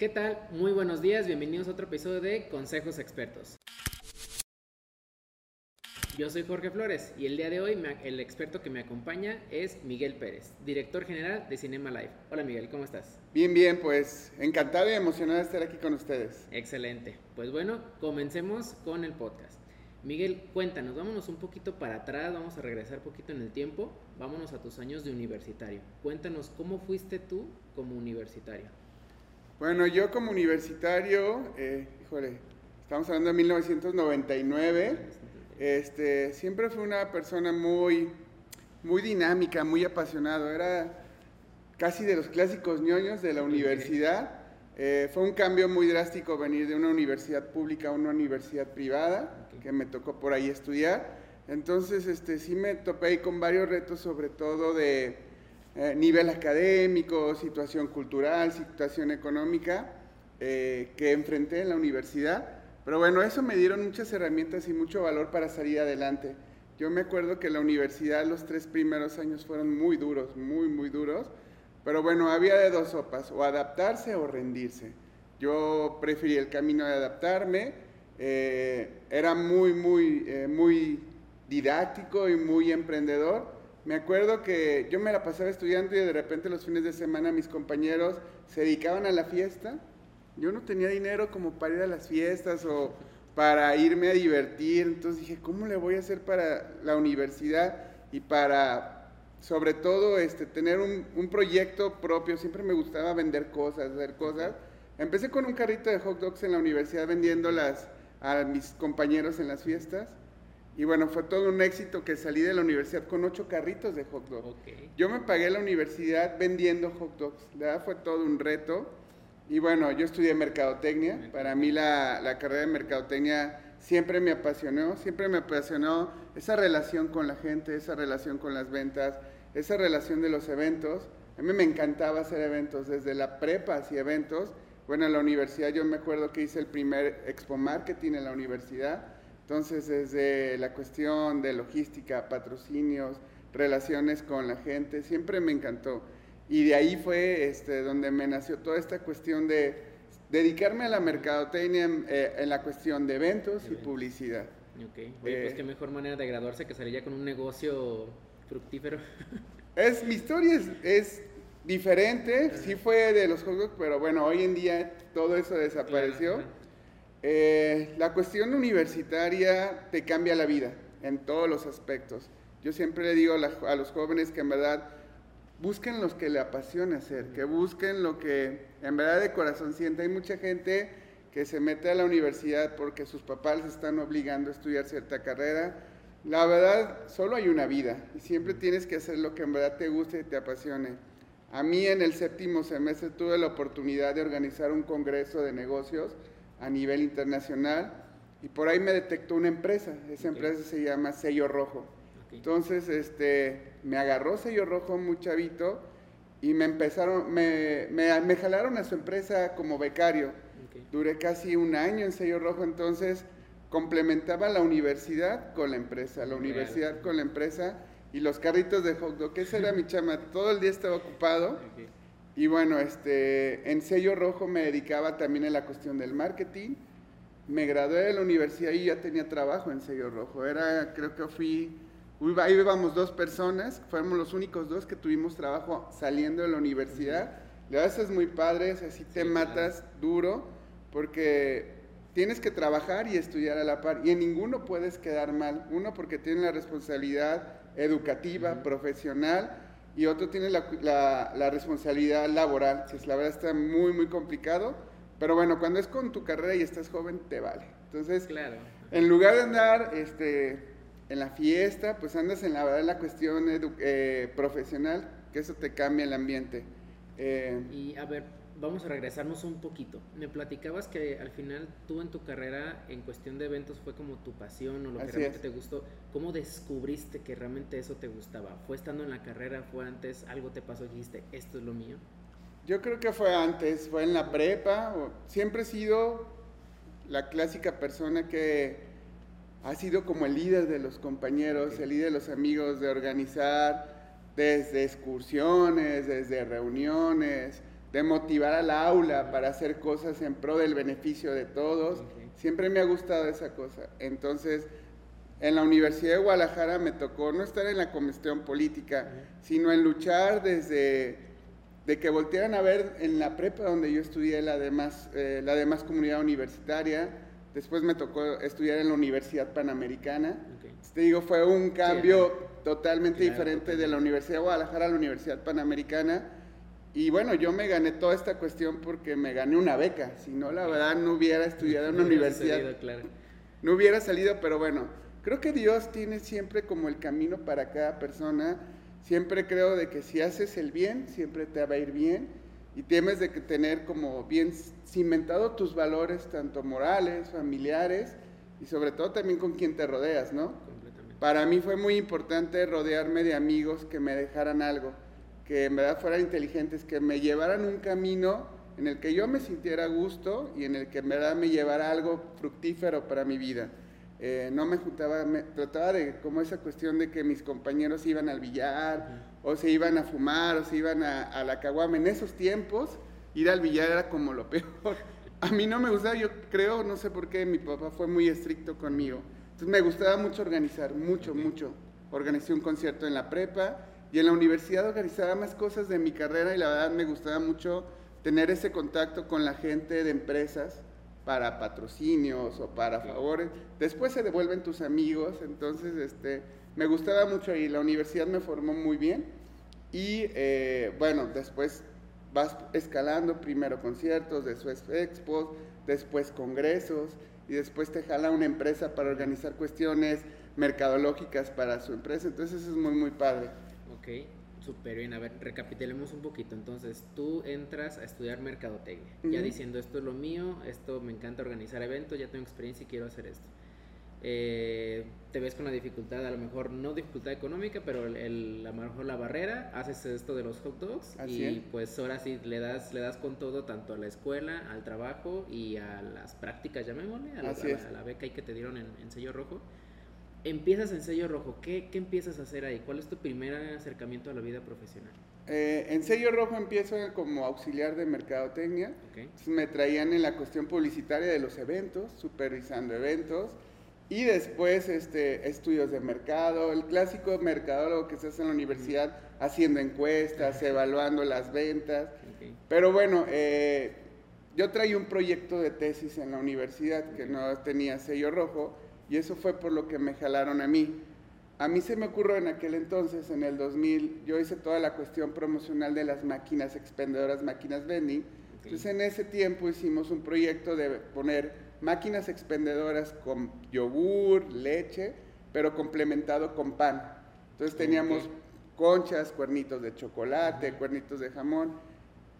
¿Qué tal? Muy buenos días, bienvenidos a otro episodio de Consejos Expertos. Yo soy Jorge Flores y el día de hoy el experto que me acompaña es Miguel Pérez, director general de Cinema Live. Hola Miguel, ¿cómo estás? Bien, bien, pues encantado y emocionado de estar aquí con ustedes. Excelente. Pues bueno, comencemos con el podcast. Miguel, cuéntanos, vámonos un poquito para atrás, vamos a regresar un poquito en el tiempo, vámonos a tus años de universitario. Cuéntanos, ¿cómo fuiste tú como universitario? Bueno, yo como universitario, eh, híjole, estamos hablando de 1999, este, siempre fui una persona muy, muy dinámica, muy apasionado, era casi de los clásicos ñoños de la universidad. Eh, fue un cambio muy drástico venir de una universidad pública a una universidad privada, que me tocó por ahí estudiar. Entonces, este, sí me topé con varios retos, sobre todo de eh, nivel académico, situación cultural, situación económica, eh, que enfrenté en la universidad. Pero bueno, eso me dieron muchas herramientas y mucho valor para salir adelante. Yo me acuerdo que la universidad los tres primeros años fueron muy duros, muy, muy duros pero bueno, había de dos sopas, o adaptarse o rendirse. Yo preferí el camino de adaptarme, eh, era muy, muy, muy didáctico y muy emprendedor. Me acuerdo que yo me la pasaba estudiando y de repente los fines de semana mis compañeros se dedicaban a la fiesta. Yo no tenía dinero como para ir a las fiestas o para irme a divertir. Entonces dije, ¿cómo le voy a hacer para la universidad y para sobre todo este, tener un, proyecto propio, siempre me gustaba vender cosas, hacer cosas. Empecé con un carrito de hot dogs en la universidad vendiéndolas a mis compañeros en las fiestas. Y bueno, fue todo un éxito que salí de la universidad con ocho carritos de hot dogs. Yo me pagué la universidad vendiendo hot dogs, ¿verdad? Fue todo un reto. Y bueno, yo estudié mercadotecnia. Para mí la, la carrera de mercadotecnia siempre me apasionó, siempre me apasionó esa relación con la gente, esa relación con las ventas, esa relación de los eventos. A mí me encantaba hacer eventos, desde la prepa hacia eventos. Bueno, en la universidad yo me acuerdo que hice el primer Expo Marketing en la universidad. Entonces, desde la cuestión de logística, patrocinios, relaciones con la gente, siempre me encantó. Y de ahí fue este, donde me nació toda esta cuestión de dedicarme a la mercadotecnia en, eh, la cuestión de eventos y publicidad. Ok, Oye, pues eh, qué mejor manera de graduarse que salir ya con un negocio fructífero. Es, mi historia es, diferente, sí fue de los juegos, pero bueno, hoy en día todo eso desapareció. Eh, la cuestión universitaria te cambia la vida en todos los aspectos. Yo siempre le digo a, los jóvenes que en verdad busquen los que le apasiona hacer, que busquen lo que en verdad de corazón siente. Hay mucha gente que se mete a la universidad porque sus papás están obligando a estudiar cierta carrera. La verdad, solo hay una vida y siempre tienes que hacer lo que en verdad te guste y te apasione. A mí en el séptimo semestre tuve la oportunidad de organizar un congreso de negocios a nivel internacional y por ahí me detectó una empresa. Esa empresa se llama Sello Rojo. Entonces, este, me agarró sello rojo muy chavito y me empezaron, me, me, jalaron a su empresa como becario. Duré casi un año en sello rojo, entonces complementaba la universidad con la empresa, la universidad con la empresa y los carritos de hot dog. Esa era mi chama, todo el día estaba ocupado. Y bueno, este, en sello rojo me dedicaba también a la cuestión del marketing. Me gradué de la universidad y ya tenía trabajo en sello rojo. Era, creo que fui Ahí íbamos dos personas, fuimos los únicos dos que tuvimos trabajo saliendo de la universidad. Le haces muy padre, así te matas duro, porque tienes que trabajar y estudiar a la par. Y en ninguno puedes quedar mal. Uno porque tiene la responsabilidad educativa, profesional, y otro tiene la, la, responsabilidad laboral. Que la verdad está muy, muy complicado. Pero bueno, cuando es con tu carrera y estás joven, te vale. Entonces, claro. en lugar de andar este, en la fiesta, pues andas en la verdad la cuestión eh, profesional, que eso te cambia el ambiente. Eh, y a ver, vamos a regresarnos un poquito. Me platicabas que al final tú en tu carrera, en cuestión de eventos, fue como tu pasión o lo que realmente te gustó. ¿Cómo descubriste que realmente eso te gustaba? ¿Fue estando en la carrera? ¿Fue antes? ¿Algo te pasó y dijiste, esto es lo mío? Yo creo que fue antes, fue en la prepa. siempre he sido la clásica persona que ha sido como el líder de los compañeros, el líder de los amigos, de organizar desde excursiones, desde reuniones, de motivar al aula para hacer cosas en pro del beneficio de todos. Siempre me ha gustado esa cosa. Entonces, en la Universidad de Guadalajara me tocó no estar en la comisión política, sino en luchar desde de que voltearan a ver en la prepa donde yo estudié la demás, eh, la demás comunidad universitaria. Después me tocó estudiar en la Universidad Panamericana. Te digo, fue un cambio totalmente diferente de la Universidad de Guadalajara a la Universidad Panamericana y bueno, yo me gané toda esta cuestión porque me gané una beca. Si no, la verdad, no hubiera estudiado en una universidad. No hubiera salido, pero bueno, creo que Dios tiene siempre como el camino para cada persona. Siempre creo de que si haces el bien, siempre te va a ir bien. Y tienes de que tener como bien cimentado tus valores, tanto morales, familiares y sobre todo también con quien te rodeas, ¿no? Para mí fue muy importante rodearme de amigos que me dejaran algo que en verdad fueran inteligentes, que me llevaran un camino en el que yo me sintiera a gusto y en el que en verdad me llevara algo fructífero para mi vida. Eh, no me juntaba, me, trataba de como esa cuestión de que mis compañeros iban al billar o se iban a fumar o se iban a, a la caguama. En esos tiempos, ir al billar era como lo peor. A mí no me gustaba, yo creo, no sé por qué, mi papá fue muy estricto conmigo. Entonces me gustaba mucho organizar, mucho, mucho. Organizé un concierto en la prepa y en la universidad organizaba más cosas de mi carrera y la verdad me gustaba mucho tener ese contacto con la gente de empresas para patrocinios o para favores. Después se devuelven tus amigos, entonces este, me gustaba mucho y la universidad me formó muy bien. Y eh, bueno, después vas escalando, primero conciertos, después expos, después congresos y después te jala una empresa para organizar cuestiones mercadológicas para su empresa. Entonces eso es muy, muy padre. Ok, súper bien. A ver, recapitulemos un poquito. Entonces, tú entras a estudiar mercadotecnia, ya diciendo esto es lo mío, esto me encanta organizar eventos, ya tengo experiencia y quiero hacer esto. Eh, te ves con la dificultad, a lo mejor no dificultad económica, pero el, a lo mejor la barrera, haces esto de los hot dogs y pues ahora sí le das, le das con todo tanto a la escuela, al trabajo y a las prácticas, llamémosle, a, la, a, la, beca que te dieron en, en sello rojo empiezas en sello rojo, ¿Qué, ¿qué, empiezas a hacer ahí? ¿Cuál es tu primer acercamiento a la vida profesional? Eh, en sello rojo empiezo como auxiliar de mercadotecnia. me traían en la cuestión publicitaria de los eventos, supervisando eventos. Y después este, estudios de mercado, el clásico mercadólogo que se hace en la universidad, haciendo encuestas, evaluando las ventas. Pero bueno, eh, yo traía un proyecto de tesis en la universidad que no tenía sello rojo y eso fue por lo que me jalaron a mí. A mí se me ocurrió en aquel entonces, en el 2000, yo hice toda la cuestión promocional de las máquinas expendedoras, máquinas vending. Entonces en ese tiempo hicimos un proyecto de poner máquinas expendedoras con yogur, leche, pero complementado con pan. Entonces teníamos conchas, cuernitos de chocolate, cuernitos de jamón.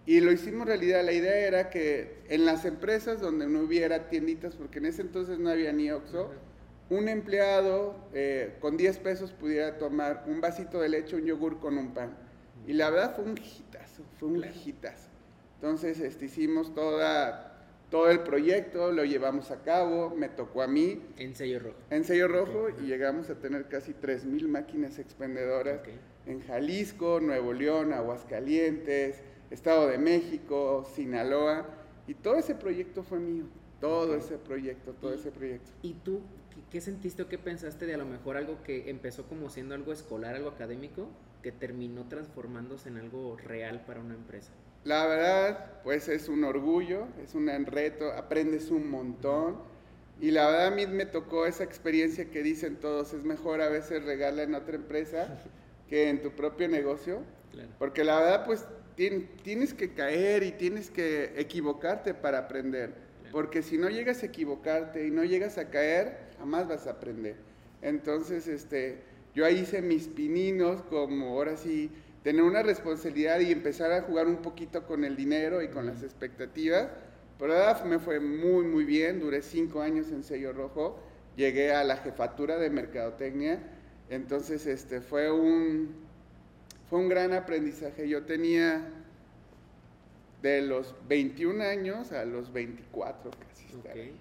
Y lo hicimos realidad. La idea era que en las empresas donde no hubiera tienditas, porque en ese entonces no había ni Oxxo, un empleado eh, con 10 pesos pudiera tomar un vasito de leche, un yogur con un pan. Y la verdad fue un hitazo, fue un hitazo. Entonces este, hicimos toda, todo el proyecto, lo llevamos a cabo, me tocó a mí. En sello rojo. En sello rojo y llegamos a tener casi 3.000 máquinas expendedoras en Jalisco, Nuevo León, Aguascalientes, Estado de México, Sinaloa. Y todo ese proyecto fue mío, todo ese proyecto, todo ese proyecto. ¿Y tú ¿Qué sentiste o qué pensaste de a lo mejor algo que empezó como siendo algo escolar, algo académico, que terminó transformándose en algo real para una empresa? La verdad, pues es un orgullo, es un reto, aprendes un montón. Y la verdad a mí me tocó esa experiencia que dicen todos, es mejor a veces regalar en otra empresa que en tu propio negocio. Porque la verdad, pues tienes que caer y tienes que equivocarte para aprender. Porque si no llegas a equivocarte y no llegas a caer, jamás vas a aprender. Entonces, este, yo ahí hice mis pininos como ahora sí tener una responsabilidad y empezar a jugar un poquito con el dinero y con las expectativas. Pero verdad me fue muy, muy bien. Duré cinco años en sello rojo. Llegué a la jefatura de mercadotecnia. Entonces, este, fue un, fue un gran aprendizaje. Yo tenía de los 21 años a los 24 casi.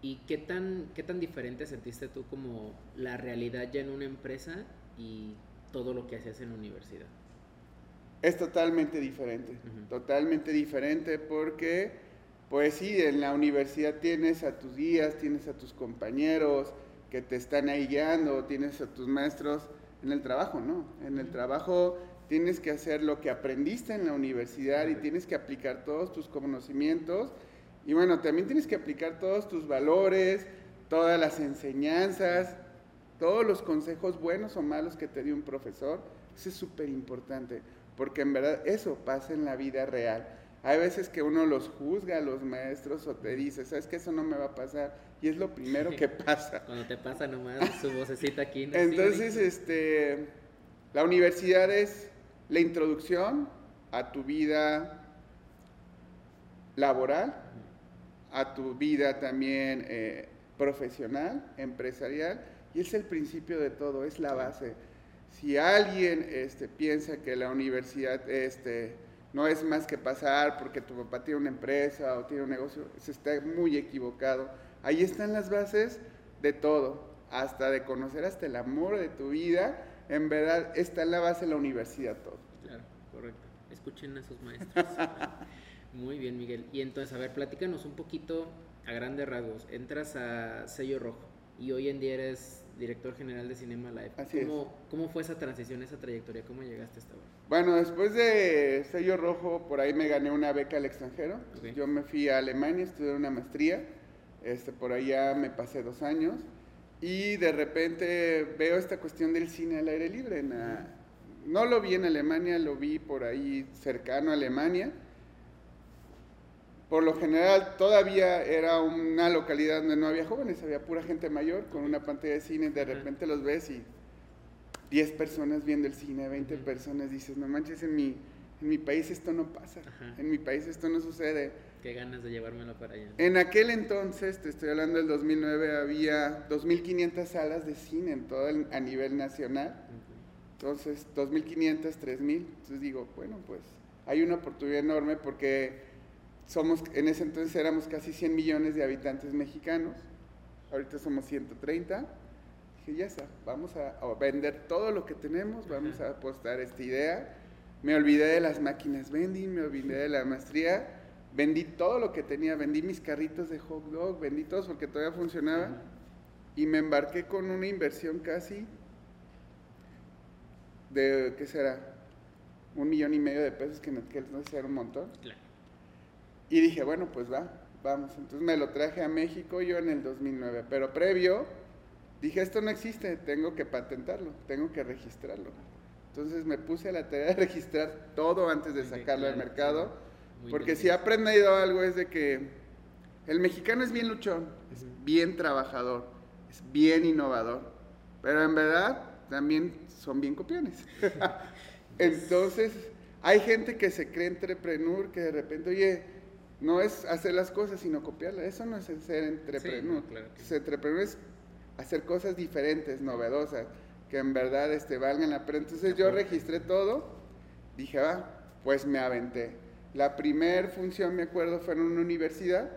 ¿Y qué tan, qué tan diferente sentiste tú como la realidad ya en una empresa y todo lo que hacías en la universidad? Es totalmente diferente, totalmente diferente porque, pues sí, en la universidad tienes a tus guías, tienes a tus compañeros que te están ahí guiando, tienes a tus maestros en el trabajo, ¿no? En el trabajo tienes que hacer lo que aprendiste en la universidad y tienes que aplicar todos tus conocimientos y bueno, también tienes que aplicar todos tus valores, todas las enseñanzas, todos los consejos buenos o malos que te dio un profesor. Eso es súper importante, porque en verdad eso pasa en la vida real. Hay veces que uno los juzga a los maestros o te dice, ¿sabes que Eso no me va a pasar. Y es lo primero que pasa. Cuando te pasa nomás su vocecita aquí. Entonces, este, la universidad es la introducción a tu vida laboral, a tu vida también eh, profesional, empresarial, y es el principio de todo, es la base. Si alguien este, piensa que la universidad este, no es más que pasar porque tu papá tiene una empresa o tiene un negocio, se está muy equivocado. Ahí están las bases de todo, hasta de conocer hasta el amor de tu vida, en verdad está en la base de la universidad todo. Claro, correcto. Escuchen a sus maestros. Muy bien, Miguel. Y entonces, a ver, platícanos un poquito a grandes rasgos. Entras a Sello Rojo y hoy en día eres director general de Cinema Live. Así ¿Cómo, ¿Cómo fue esa transición, esa trayectoria? ¿Cómo llegaste hasta ahora? Bueno, después de Sello Rojo, por ahí me gané una beca al extranjero. Yo me fui a Alemania, estudié una maestría. Este, por allá me pasé dos años. Y de repente veo esta cuestión del cine al aire libre. no lo vi en Alemania, lo vi por ahí cercano a Alemania por lo general todavía era una localidad donde no había jóvenes, había pura gente mayor con una pantalla de cine, de repente los ves y 10 personas viendo el cine, 20 personas, dices, no manches, en mi, en mi país esto no pasa, en mi país esto no sucede. Qué ganas de llevármelo para allá. En aquel entonces, te estoy hablando del 2009, había 2.500 salas de cine en todo a nivel nacional. Entonces, 2.500, 3.000. Entonces digo, bueno, pues hay una oportunidad enorme porque somos, en ese entonces éramos casi 100 millones de habitantes mexicanos, ahorita somos 130. Dije, ya está, vamos a, vender todo lo que tenemos, vamos a apostar esta idea. Me olvidé de las máquinas vending, me olvidé de la maestría, vendí todo lo que tenía, vendí mis carritos de hot dog, vendí todos porque todavía funcionaba y me embarqué con una inversión casi de, ¿qué será? Un millón y medio de pesos que me quedé era un montón. Claro. Y dije, bueno, pues va, vamos. Entonces me lo traje a México yo en el 2009, pero previo dije, esto no existe, tengo que patentarlo, tengo que registrarlo. Entonces me puse a la tarea de registrar todo antes de sacarlo al mercado, porque si he aprendido algo es de que el mexicano es bien luchón, es bien trabajador, es bien innovador, pero en verdad también son bien copiones. Entonces, hay gente que se cree entrepreneur, que de repente, oye, no es hacer las cosas, sino copiarlas. Eso no es ser entrepreneur. Ser entrepreneur es hacer cosas diferentes, novedosas, que en verdad este, valgan la pena. Entonces yo registré todo, dije, ah, pues me aventé. La primera función, me acuerdo, fue en una universidad.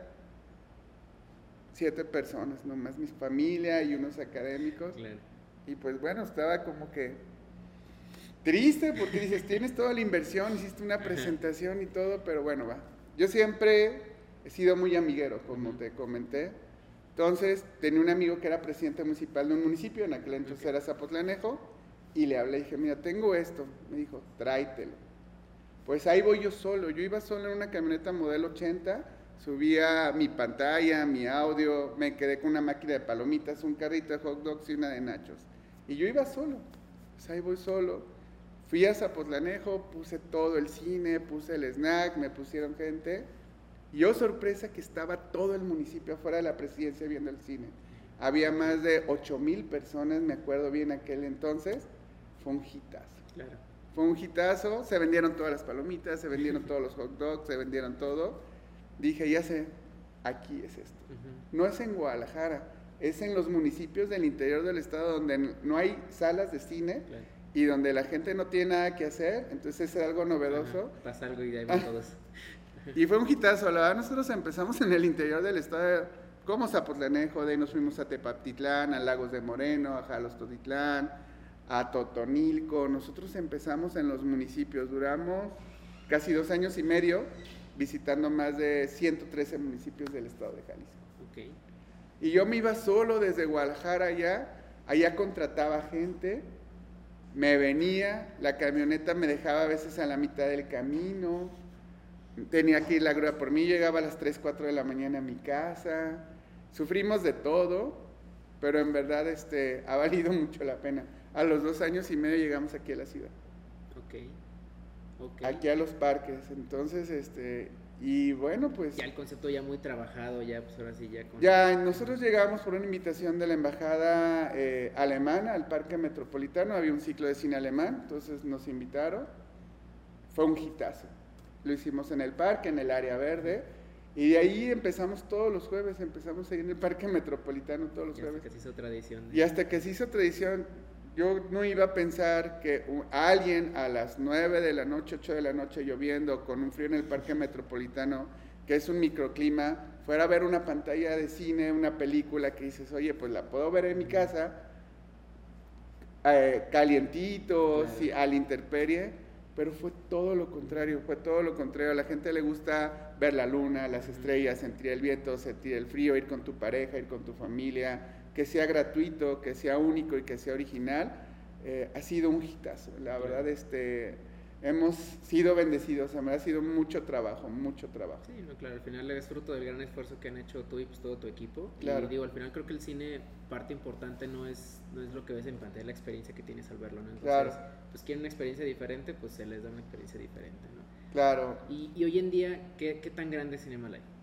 Siete personas, nomás mi familia y unos académicos. Y pues bueno, estaba como que triste porque dices, tienes toda la inversión, hiciste una presentación y todo, pero bueno, va, yo siempre he sido muy amiguero, como te comenté. Entonces, tenía un amigo que era presidente municipal de un municipio, en aquel entonces era Zapotlanejo, y le hablé y dije, mira, tengo esto. Me dijo, tráetelo. Pues ahí voy yo solo. Yo iba solo en una camioneta modelo 80, subía mi pantalla, mi audio, me quedé con una máquina de palomitas, un carrito de hot dogs y una de nachos. Y yo iba solo. Pues ahí voy solo Fui a Zapotlanejo, puse todo el cine, puse el snack, me pusieron gente. Y yo sorpresa que estaba todo el municipio afuera de la presidencia viendo el cine. Había más de 8 mil personas, me acuerdo bien aquel entonces. Fue un hitazo. Claro. Fue un hitazo, se vendieron todas las palomitas, se vendieron todos los hot dogs, se vendieron todo. Dije, ya sé, aquí es esto. No es en Guadalajara, es en los municipios del interior del estado donde no hay salas de cine y donde la gente no tiene nada que hacer, entonces es algo novedoso. pasa algo y de ahí van todos. y fue un hitazo, la verdad nosotros empezamos en el interior del estado, como Zapotlanejo, de ahí nos fuimos a Tepatitlán, a Lagos de Moreno, a Jalostotitlán, a Totonilco. Nosotros empezamos en los municipios, duramos casi dos años y medio visitando más de 113 municipios del estado de Jalisco. Y yo me iba solo desde Guadalajara allá, allá contrataba gente, me venía, la camioneta me dejaba a veces a la mitad del camino, tenía que ir la grúa por mí, llegaba a las 3, 4 de la mañana a mi casa, sufrimos de todo, pero en verdad este, ha valido mucho la pena. A los dos años y medio llegamos aquí a la ciudad. Ok. Aquí a los parques. Entonces, este, y bueno, pues... Ya el concepto ya muy trabajado, ya pues ahora sí ya con... Ya, nosotros llegamos por una invitación de la embajada eh, alemana al Parque Metropolitano, había un ciclo de cine alemán, entonces nos invitaron. Fue un hitazo. Lo hicimos en el parque, en el área verde. Y de ahí empezamos todos los jueves, empezamos a ir en el Parque Metropolitano todos los jueves. Hasta que se hizo tradición. Y hasta que se hizo tradición, yo no iba a pensar que alguien a las 9 de la noche, 8 de la noche lloviendo, con un frío en el Parque Metropolitano, que es un microclima, fuera a ver una pantalla de cine, una película que dices, oye, pues la puedo ver en mi casa, eh, calientito, al interperie pero fue todo lo contrario, fue todo lo contrario. A la gente le gusta ver la luna, las estrellas, sentir el viento, sentir el frío, ir con tu pareja, ir con tu familia, que sea gratuito, que sea único y que sea original. Eh, ha sido un hitazo, la verdad, este hemos sido bendecidos, me ha sido mucho trabajo, mucho trabajo. Sí, no, claro, al final es fruto del gran esfuerzo que han hecho tú y pues, todo tu equipo. Claro. Y digo, al final creo que el cine, parte importante no es, no es lo que ves en pantalla, la experiencia que tienes al verlo, ¿no? Entonces, claro. pues quieren una experiencia diferente, pues se les da una experiencia diferente, ¿no? Claro. Y, y hoy en día, ¿qué, ¿qué, tan grande es Cinema Live?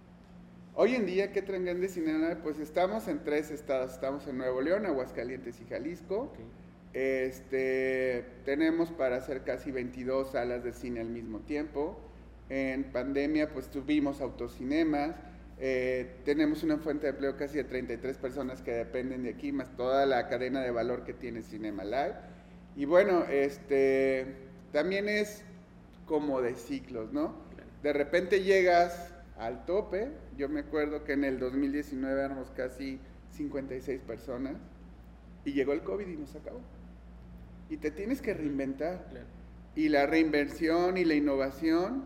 Hoy en día, ¿qué es Cinema Live? Pues estamos en tres estados, estamos en Nuevo León, Aguascalientes y Jalisco. Okay. Este, tenemos para hacer casi 22 salas de cine al mismo tiempo. En pandemia, pues tuvimos autocinemas. Eh, tenemos una fuente de empleo casi de 33 personas que dependen de aquí, más toda la cadena de valor que tiene Cinema Live. Y bueno, este, también es como de ciclos, ¿no? De repente llegas al tope. Yo me acuerdo que en el 2019 éramos casi 56 personas y llegó el COVID y nos acabó y te tienes que reinventar. Y la reinversión y la innovación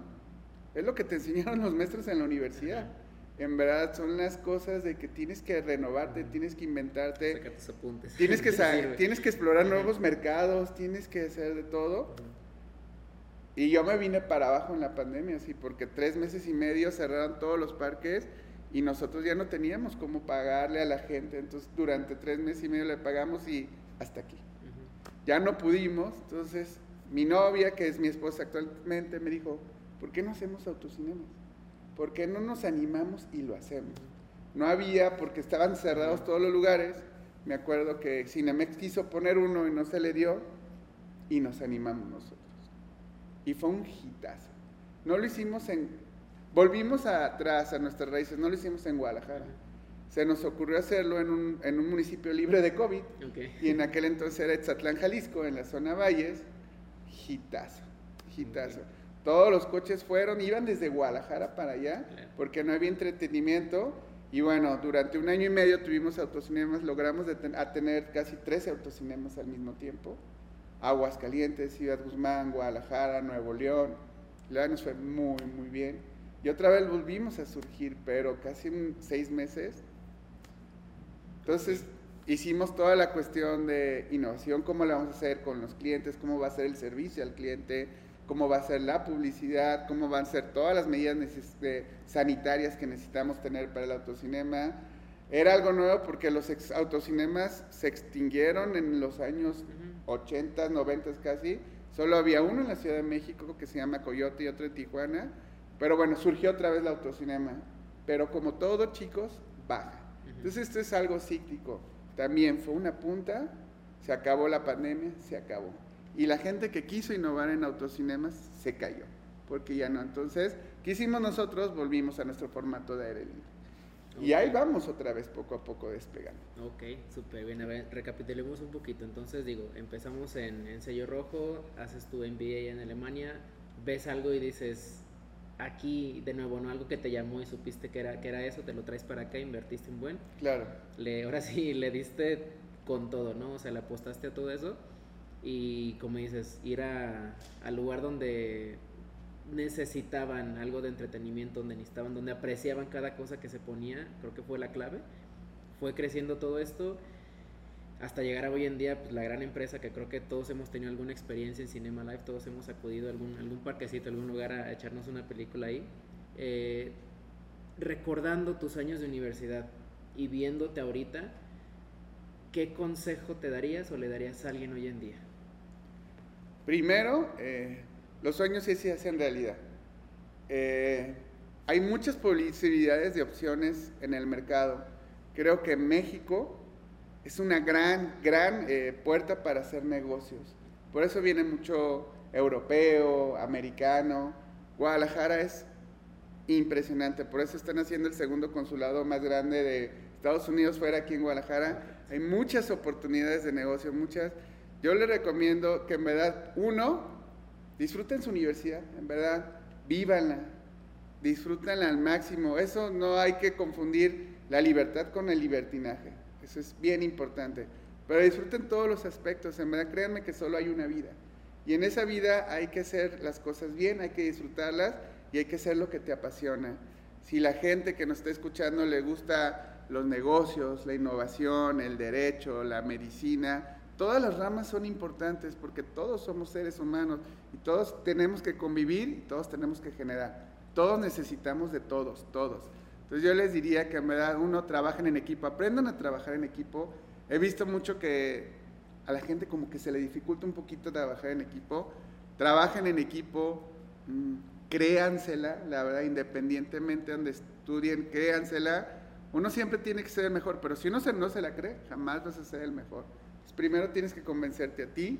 es lo que te enseñaron los maestros en la universidad. En verdad son las cosas de que tienes que renovarte, tienes que inventarte. tus apuntes. Tienes que, tienes que explorar nuevos mercados, tienes que hacer de todo. Y yo me vine para abajo en la pandemia, sí, porque tres meses y medio cerraron todos los parques y nosotros ya no teníamos cómo pagarle a la gente. Entonces, durante tres meses y medio le pagamos y hasta aquí ya no pudimos, entonces mi novia, que es mi esposa actualmente, me dijo, ¿por qué no hacemos autocinemas? ¿Por qué no nos animamos y lo hacemos? No había, porque estaban cerrados todos los lugares. Me acuerdo que Cinemex quiso poner uno y no se le dio, y nos animamos nosotros. Y fue un hitazo. No lo hicimos en. Volvimos atrás a nuestras raíces, no lo hicimos en Guadalajara se nos ocurrió hacerlo en un, en un municipio libre de COVID. Y en aquel entonces era Etzatlán, Jalisco, en la zona Valles. Gitazo, gitazo. Todos los coches fueron, iban desde Guadalajara para allá, porque no había entretenimiento. Y bueno, durante un año y medio tuvimos autocinemas, logramos a tener casi 13 autocinemas al mismo tiempo. Aguascalientes, Ciudad Guzmán, Guadalajara, Nuevo León. La nos fue muy, muy bien. Y otra vez volvimos a surgir, pero casi seis meses entonces, hicimos toda la cuestión de innovación, cómo la vamos a hacer con los clientes, cómo va a ser el servicio al cliente, cómo va a ser la publicidad, cómo van a ser todas las medidas sanitarias que necesitamos tener para el autocinema. Era algo nuevo porque los autocinemas se extinguieron en los años 80, 90 casi. Solo había uno en la Ciudad de México que se llama Coyote y otro en Tijuana. Pero bueno, surgió otra vez el autocinema. Pero como todo, chicos, baja. Entonces esto es algo cíclico. También fue una punta, se acabó la pandemia, se acabó. Y la gente que quiso innovar en autocinemas se cayó, porque ya no. Entonces, ¿qué hicimos nosotros? Volvimos a nuestro formato de aire libre. Y ahí vamos otra vez poco a poco despegando. Ok, súper bien. A ver, recapitulemos un poquito. Entonces, digo, empezamos en, en sello rojo, haces tu MBA en Alemania, ves algo y dices, aquí de nuevo, ¿no? Algo que te llamó y supiste que era, que era eso, te lo traes para acá, invertiste un buen. Claro. Le, ahora sí le diste con todo, ¿no? O sea, le apostaste a todo eso. y como dices, ir a, al lugar donde necesitaban algo de entretenimiento, donde necesitaban, donde apreciaban cada cosa que se ponía, creo que fue la clave. Fue creciendo todo esto hasta llegar a hoy en día, pues la gran empresa que creo que todos hemos tenido alguna experiencia en Cinema Live, todos hemos acudido a algún, algún parquecito, algún lugar a echarnos una película ahí. Eh, recordando tus años de universidad y viéndote ahorita, ¿qué consejo te darías o le darías a alguien hoy en día? Primero, eh, los sueños sí se hacen realidad. Eh, hay muchas posibilidades de opciones en el mercado. Creo que México es una gran, gran eh, puerta para hacer negocios. Por eso viene mucho europeo, americano. Guadalajara es impresionante. Por eso están haciendo el segundo consulado más grande de Estados Unidos fuera aquí en Guadalajara. Hay muchas oportunidades de negocio, muchas. Yo les recomiendo que en verdad, uno, disfruten su universidad, en verdad, vívanla, disfrútenla al máximo. Eso no hay que confundir la libertad con el libertinaje. Eso es bien importante. Pero disfruten todos los aspectos, en verdad, créanme que solo hay una vida. Y en esa vida hay que hacer las cosas bien, hay que disfrutarlas y hay que hacer lo que te apasiona. Si la gente que nos está escuchando le gusta los negocios, la innovación, el derecho, la medicina, todas las ramas son importantes porque todos somos seres humanos y todos tenemos que convivir y todos tenemos que generar. Todos necesitamos de todos, todos. Entonces yo les diría que en verdad uno trabajen en equipo, aprendan a trabajar en equipo. He visto mucho que a la gente como que se le dificulta un poquito trabajar en equipo. Trabajen en equipo, mm, créansela, la verdad, independientemente de donde estudien, créansela. Uno siempre tiene que ser el mejor, pero si uno se, no se la cree, jamás vas a ser el mejor. Primero tienes que convencerte a ti.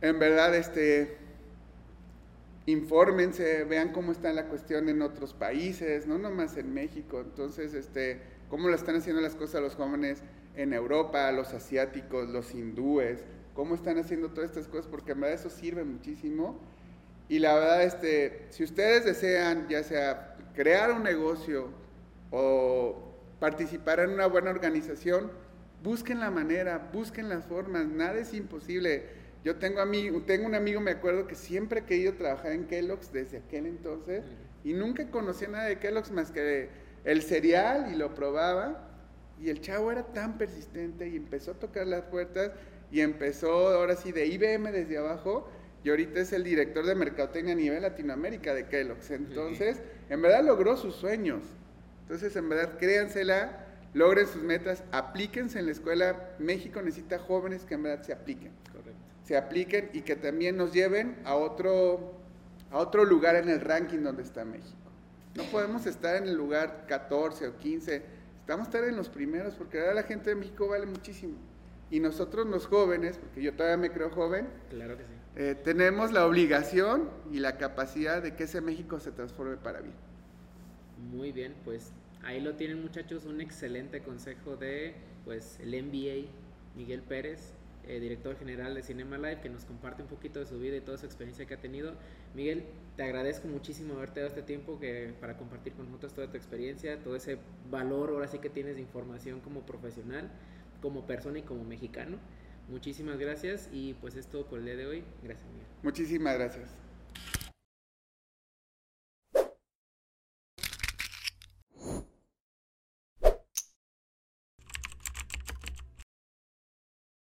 En verdad, este, infórmense, vean cómo está la cuestión en otros países, no nomás en México. Entonces, este, cómo lo están haciendo las cosas los jóvenes en Europa, los asiáticos, los hindúes, cómo están haciendo todas estas cosas, porque en verdad eso sirve muchísimo. Y la verdad, este, si ustedes desean, ya sea crear un negocio o participar en una buena organización, busquen la manera, busquen las formas, nada es imposible yo tengo, amigo, tengo un amigo, me acuerdo, que siempre he querido trabajar en Kellogg's desde aquel entonces y nunca conocía nada de Kellogg's más que el cereal y lo probaba. Y el chavo era tan persistente y empezó a tocar las puertas y empezó ahora sí de IBM desde abajo y ahorita es el director de mercadotecnia a nivel Latinoamérica de Kellogg's. Entonces, en verdad logró sus sueños. Entonces, en verdad, créansela, logren sus metas, aplíquense en la escuela. México necesita jóvenes que en verdad se apliquen se apliquen y que también nos lleven a otro, a otro lugar en el ranking donde está México. No podemos estar en el lugar 14 o 15, estamos estar en los primeros porque ahora la gente de México vale muchísimo. Y nosotros los jóvenes, porque yo todavía me creo joven, claro que sí. Eh, tenemos la obligación y la capacidad de que ese México se transforme para bien. Muy bien, pues ahí lo tienen muchachos, un excelente consejo de pues el MBA Miguel Pérez, eh, director general de Cinema Live, que nos comparte un poquito de su vida y toda su experiencia que ha tenido. Miguel, te agradezco muchísimo haberte dado este tiempo que, para compartir con nosotros toda tu experiencia, todo ese valor ahora sí que tienes de información como profesional, como persona y como mexicano. Muchísimas gracias y pues es todo por el día de hoy. Gracias, Miguel. Muchísimas gracias.